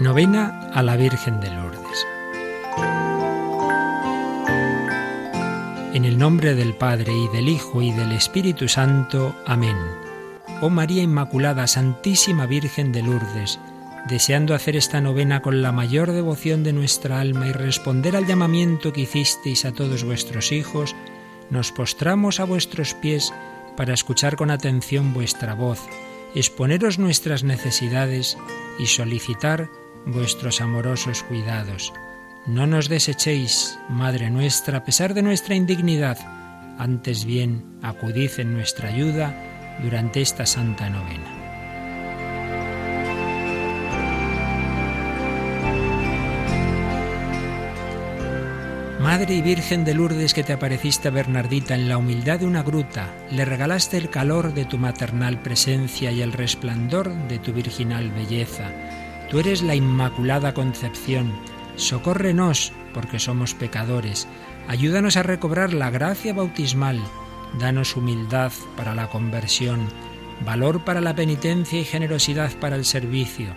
Novena a la Virgen de Lourdes. En el nombre del Padre y del Hijo y del Espíritu Santo. Amén. Oh María Inmaculada, Santísima Virgen de Lourdes, deseando hacer esta novena con la mayor devoción de nuestra alma y responder al llamamiento que hicisteis a todos vuestros hijos, nos postramos a vuestros pies para escuchar con atención vuestra voz, exponeros nuestras necesidades y solicitar vuestros amorosos cuidados. No nos desechéis, Madre nuestra, a pesar de nuestra indignidad, antes bien acudid en nuestra ayuda durante esta santa novena. Madre y Virgen de Lourdes que te apareciste a Bernardita en la humildad de una gruta, le regalaste el calor de tu maternal presencia y el resplandor de tu virginal belleza Tú eres la Inmaculada Concepción. Socórrenos, porque somos pecadores. Ayúdanos a recobrar la gracia bautismal. Danos humildad para la conversión, valor para la penitencia y generosidad para el servicio.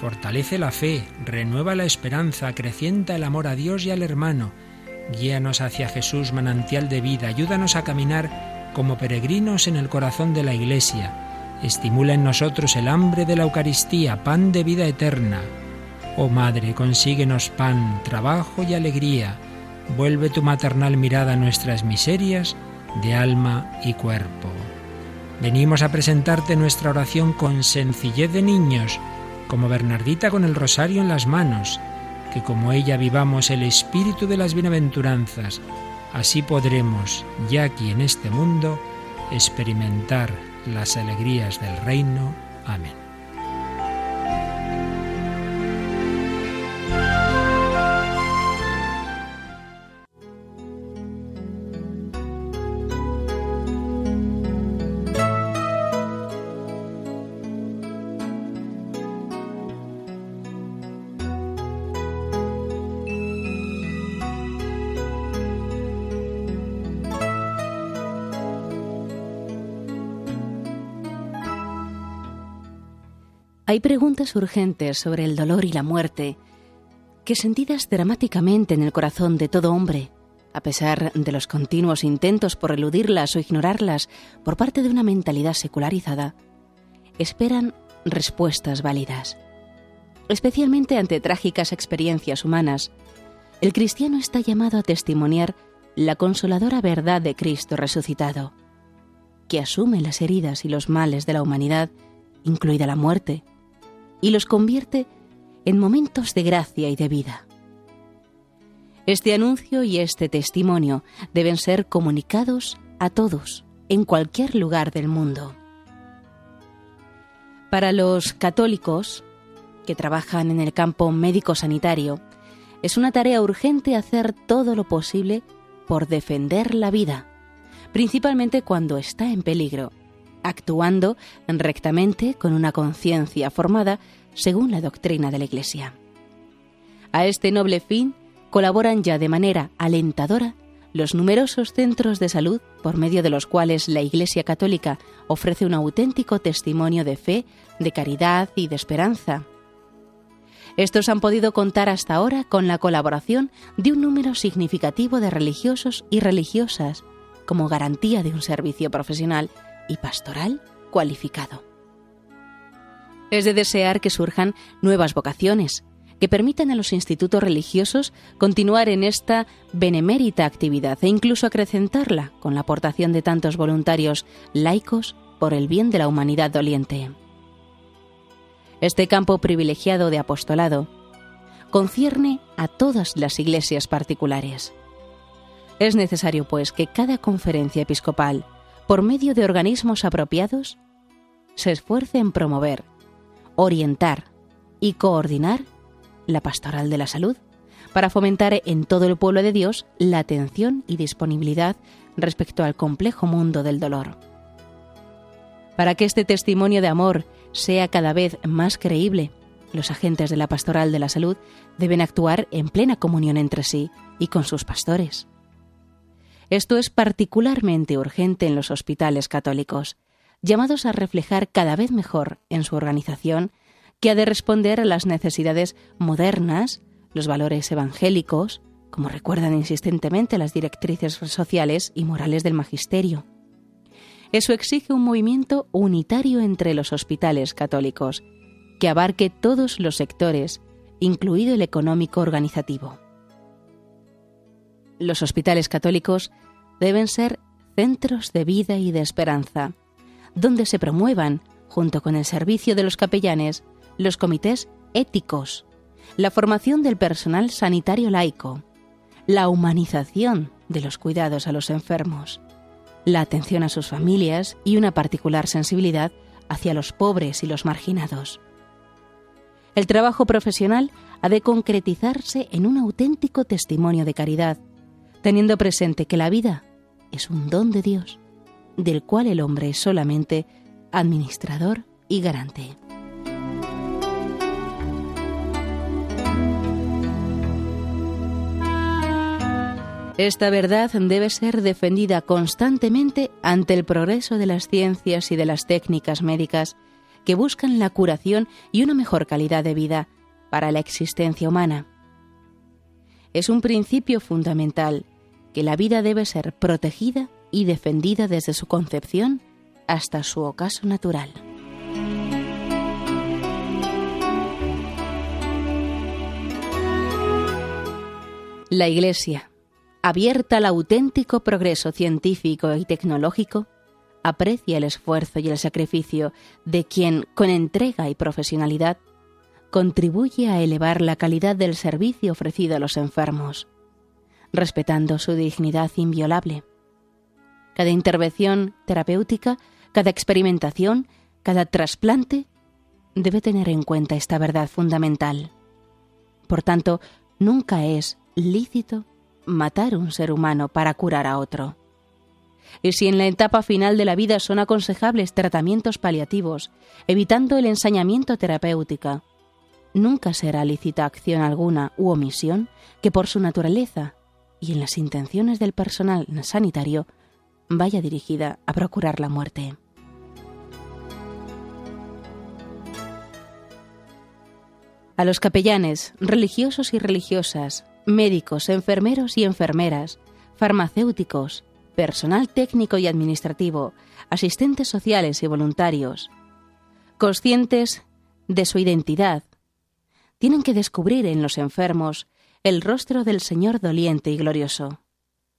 Fortalece la fe, renueva la esperanza, acrecienta el amor a Dios y al hermano. Guíanos hacia Jesús, manantial de vida. Ayúdanos a caminar como peregrinos en el corazón de la Iglesia estimula en nosotros el hambre de la Eucaristía, pan de vida eterna. Oh Madre, consíguenos pan, trabajo y alegría. Vuelve tu maternal mirada a nuestras miserias de alma y cuerpo. Venimos a presentarte nuestra oración con sencillez de niños, como Bernardita con el rosario en las manos, que como ella vivamos el espíritu de las bienaventuranzas, así podremos, ya aquí en este mundo, experimentar las alegrías del reino. Amén. Hay preguntas urgentes sobre el dolor y la muerte que sentidas dramáticamente en el corazón de todo hombre, a pesar de los continuos intentos por eludirlas o ignorarlas por parte de una mentalidad secularizada, esperan respuestas válidas. Especialmente ante trágicas experiencias humanas, el cristiano está llamado a testimoniar la consoladora verdad de Cristo resucitado, que asume las heridas y los males de la humanidad, incluida la muerte, y los convierte en momentos de gracia y de vida. Este anuncio y este testimonio deben ser comunicados a todos, en cualquier lugar del mundo. Para los católicos que trabajan en el campo médico-sanitario, es una tarea urgente hacer todo lo posible por defender la vida, principalmente cuando está en peligro actuando rectamente con una conciencia formada según la doctrina de la Iglesia. A este noble fin colaboran ya de manera alentadora los numerosos centros de salud por medio de los cuales la Iglesia Católica ofrece un auténtico testimonio de fe, de caridad y de esperanza. Estos han podido contar hasta ahora con la colaboración de un número significativo de religiosos y religiosas como garantía de un servicio profesional y pastoral cualificado. Es de desear que surjan nuevas vocaciones, que permitan a los institutos religiosos continuar en esta benemérita actividad e incluso acrecentarla con la aportación de tantos voluntarios laicos por el bien de la humanidad doliente. Este campo privilegiado de apostolado concierne a todas las iglesias particulares. Es necesario, pues, que cada conferencia episcopal por medio de organismos apropiados, se esfuerce en promover, orientar y coordinar la pastoral de la salud para fomentar en todo el pueblo de Dios la atención y disponibilidad respecto al complejo mundo del dolor. Para que este testimonio de amor sea cada vez más creíble, los agentes de la pastoral de la salud deben actuar en plena comunión entre sí y con sus pastores. Esto es particularmente urgente en los hospitales católicos, llamados a reflejar cada vez mejor en su organización que ha de responder a las necesidades modernas, los valores evangélicos, como recuerdan insistentemente las directrices sociales y morales del Magisterio. Eso exige un movimiento unitario entre los hospitales católicos, que abarque todos los sectores, incluido el económico organizativo. Los hospitales católicos deben ser centros de vida y de esperanza, donde se promuevan, junto con el servicio de los capellanes, los comités éticos, la formación del personal sanitario laico, la humanización de los cuidados a los enfermos, la atención a sus familias y una particular sensibilidad hacia los pobres y los marginados. El trabajo profesional ha de concretizarse en un auténtico testimonio de caridad, teniendo presente que la vida es un don de Dios, del cual el hombre es solamente administrador y garante. Esta verdad debe ser defendida constantemente ante el progreso de las ciencias y de las técnicas médicas que buscan la curación y una mejor calidad de vida para la existencia humana. Es un principio fundamental que la vida debe ser protegida y defendida desde su concepción hasta su ocaso natural. La Iglesia, abierta al auténtico progreso científico y tecnológico, aprecia el esfuerzo y el sacrificio de quien, con entrega y profesionalidad, contribuye a elevar la calidad del servicio ofrecido a los enfermos respetando su dignidad inviolable. Cada intervención terapéutica, cada experimentación, cada trasplante debe tener en cuenta esta verdad fundamental. Por tanto, nunca es lícito matar un ser humano para curar a otro. Y si en la etapa final de la vida son aconsejables tratamientos paliativos, evitando el ensañamiento terapéutico, nunca será lícita acción alguna u omisión que por su naturaleza y en las intenciones del personal sanitario vaya dirigida a procurar la muerte. A los capellanes, religiosos y religiosas, médicos, enfermeros y enfermeras, farmacéuticos, personal técnico y administrativo, asistentes sociales y voluntarios, conscientes de su identidad, tienen que descubrir en los enfermos el rostro del Señor doliente y glorioso.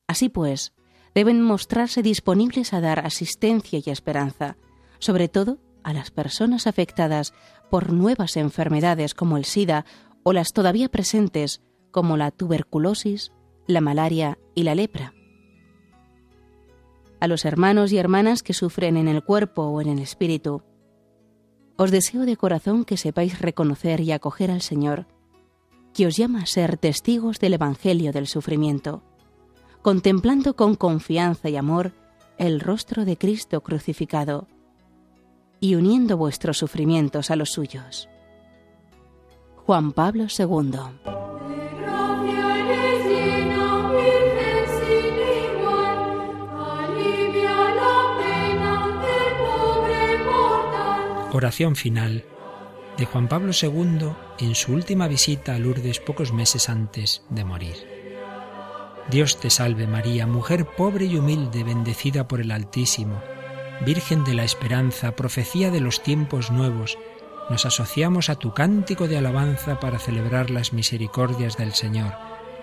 Así pues, deben mostrarse disponibles a dar asistencia y esperanza, sobre todo a las personas afectadas por nuevas enfermedades como el SIDA o las todavía presentes como la tuberculosis, la malaria y la lepra. A los hermanos y hermanas que sufren en el cuerpo o en el espíritu, os deseo de corazón que sepáis reconocer y acoger al Señor que os llama a ser testigos del Evangelio del sufrimiento, contemplando con confianza y amor el rostro de Cristo crucificado y uniendo vuestros sufrimientos a los suyos. Juan Pablo II Oración final de Juan Pablo II en su última visita a Lourdes pocos meses antes de morir. Dios te salve María, mujer pobre y humilde, bendecida por el Altísimo, Virgen de la Esperanza, profecía de los tiempos nuevos, nos asociamos a tu cántico de alabanza para celebrar las misericordias del Señor,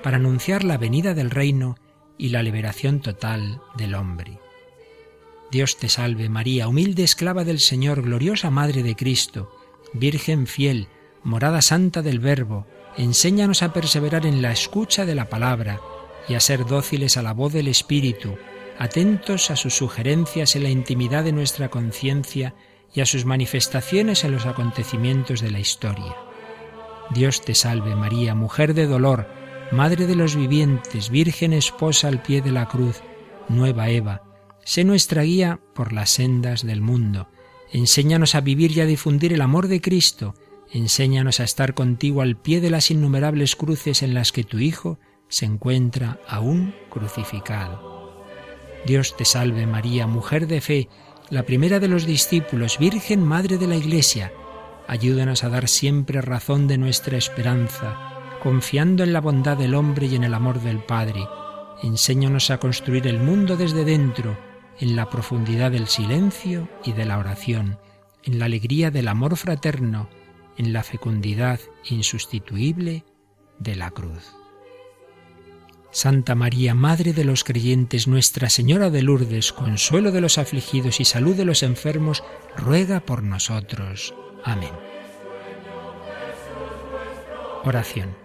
para anunciar la venida del reino y la liberación total del hombre. Dios te salve María, humilde esclava del Señor, gloriosa Madre de Cristo, Virgen fiel, morada santa del Verbo, enséñanos a perseverar en la escucha de la palabra y a ser dóciles a la voz del Espíritu, atentos a sus sugerencias en la intimidad de nuestra conciencia y a sus manifestaciones en los acontecimientos de la historia. Dios te salve María, mujer de dolor, Madre de los vivientes, Virgen esposa al pie de la cruz, nueva Eva, sé nuestra guía por las sendas del mundo Enséñanos a vivir y a difundir el amor de Cristo. Enséñanos a estar contigo al pie de las innumerables cruces en las que tu Hijo se encuentra aún crucificado. Dios te salve María, mujer de fe, la primera de los discípulos, Virgen Madre de la Iglesia. Ayúdanos a dar siempre razón de nuestra esperanza, confiando en la bondad del hombre y en el amor del Padre. Enséñanos a construir el mundo desde dentro, en la profundidad del silencio y de la oración, en la alegría del amor fraterno, en la fecundidad insustituible de la cruz. Santa María, Madre de los creyentes, Nuestra Señora de Lourdes, consuelo de los afligidos y salud de los enfermos, ruega por nosotros. Amén. Oración.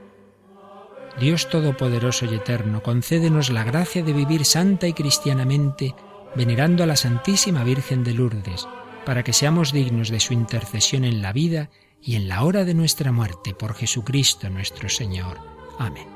Dios Todopoderoso y Eterno, concédenos la gracia de vivir santa y cristianamente, venerando a la Santísima Virgen de Lourdes, para que seamos dignos de su intercesión en la vida y en la hora de nuestra muerte, por Jesucristo nuestro Señor. Amén.